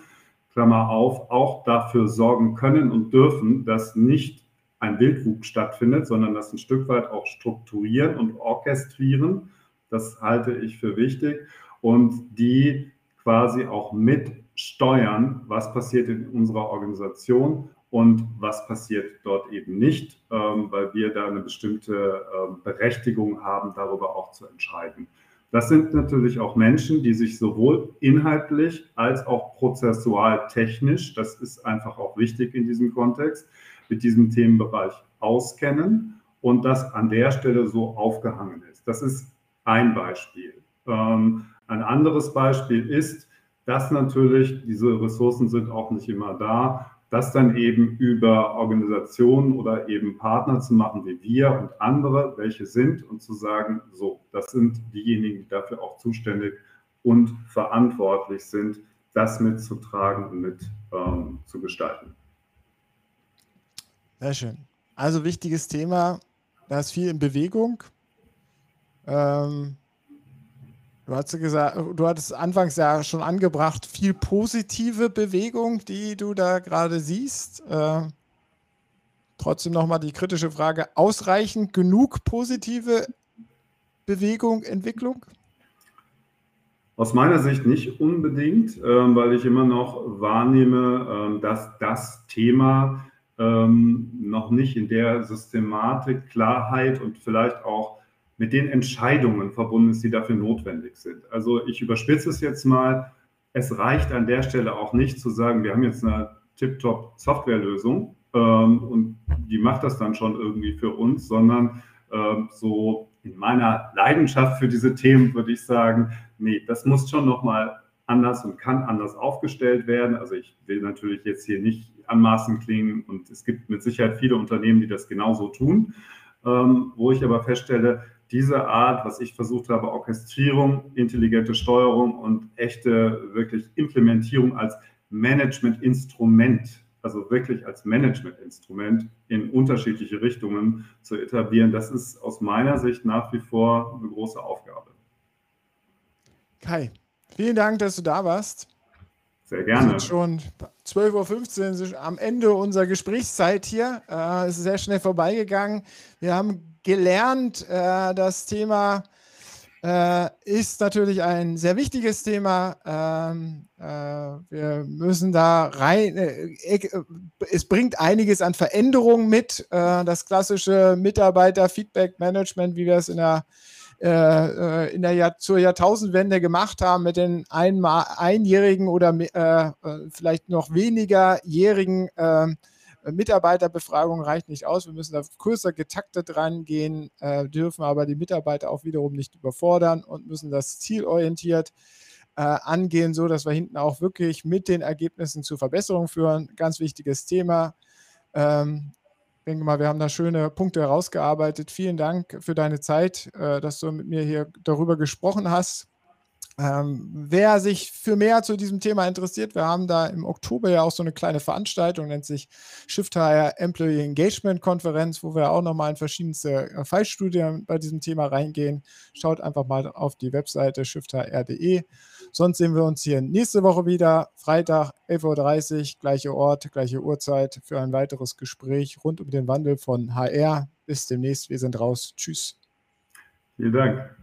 Klammer auf, auch dafür sorgen können und dürfen, dass nicht ein Wildwuchs stattfindet, sondern das ein Stück weit auch strukturieren und orchestrieren das halte ich für wichtig. Und die quasi auch mitsteuern, was passiert in unserer Organisation und was passiert dort eben nicht, ähm, weil wir da eine bestimmte ähm, Berechtigung haben, darüber auch zu entscheiden. Das sind natürlich auch Menschen, die sich sowohl inhaltlich als auch prozessual technisch, das ist einfach auch wichtig in diesem Kontext, mit diesem Themenbereich auskennen und das an der Stelle so aufgehangen ist. Das ist ein Beispiel. Ähm, ein anderes Beispiel ist, dass natürlich diese Ressourcen sind auch nicht immer da, das dann eben über Organisationen oder eben Partner zu machen wie wir und andere, welche sind und zu sagen, so, das sind diejenigen, die dafür auch zuständig und verantwortlich sind, das mitzutragen und mit ähm, zu gestalten. Sehr schön. Also wichtiges Thema, da ist viel in Bewegung. Ähm, du, hast gesagt, du hattest anfangs ja schon angebracht, viel positive Bewegung, die du da gerade siehst. Äh, trotzdem nochmal die kritische Frage: Ausreichend genug positive Bewegung, Entwicklung? Aus meiner Sicht nicht unbedingt, äh, weil ich immer noch wahrnehme, äh, dass das Thema ähm, noch nicht in der Systematik, Klarheit und vielleicht auch mit den Entscheidungen verbunden ist, die dafür notwendig sind. Also ich überspitze es jetzt mal. Es reicht an der Stelle auch nicht zu sagen, wir haben jetzt eine tip-top Softwarelösung ähm, und die macht das dann schon irgendwie für uns, sondern ähm, so in meiner Leidenschaft für diese Themen würde ich sagen, nee, das muss schon nochmal anders und kann anders aufgestellt werden. Also ich will natürlich jetzt hier nicht anmaßen klingen und es gibt mit Sicherheit viele Unternehmen, die das genauso tun, ähm, wo ich aber feststelle, diese Art, was ich versucht habe, Orchestrierung, intelligente Steuerung und echte wirklich Implementierung als Managementinstrument, also wirklich als Managementinstrument in unterschiedliche Richtungen zu etablieren, das ist aus meiner Sicht nach wie vor eine große Aufgabe. Kai, vielen Dank, dass du da warst. Sehr gerne. Wir sind schon 12.15 Uhr am Ende unserer Gesprächszeit hier. Äh, es ist sehr schnell vorbeigegangen. Wir haben gelernt, äh, das Thema äh, ist natürlich ein sehr wichtiges Thema. Ähm, äh, wir müssen da rein. Es bringt einiges an Veränderungen mit. Das klassische Mitarbeiter-Feedback-Management, wie wir es in der in der Jahr, zur Jahrtausendwende gemacht haben mit den einmal, einjährigen oder äh, vielleicht noch weniger jährigen äh, Mitarbeiterbefragungen reicht nicht aus. Wir müssen da kürzer getaktet rangehen, äh, dürfen aber die Mitarbeiter auch wiederum nicht überfordern und müssen das zielorientiert äh, angehen, so dass wir hinten auch wirklich mit den Ergebnissen zu Verbesserungen führen. Ganz wichtiges Thema. Ähm, ich denke mal, wir haben da schöne Punkte herausgearbeitet. Vielen Dank für deine Zeit, äh, dass du mit mir hier darüber gesprochen hast. Ähm, wer sich für mehr zu diesem Thema interessiert, wir haben da im Oktober ja auch so eine kleine Veranstaltung, nennt sich Shift HR Employee Engagement Konferenz, wo wir auch nochmal in verschiedenste äh, Fallstudien bei diesem Thema reingehen. Schaut einfach mal auf die Webseite shifthr.de. Sonst sehen wir uns hier nächste Woche wieder, Freitag 11.30 Uhr, gleiche Ort, gleiche Uhrzeit für ein weiteres Gespräch rund um den Wandel von HR. Bis demnächst, wir sind raus. Tschüss. Vielen Dank.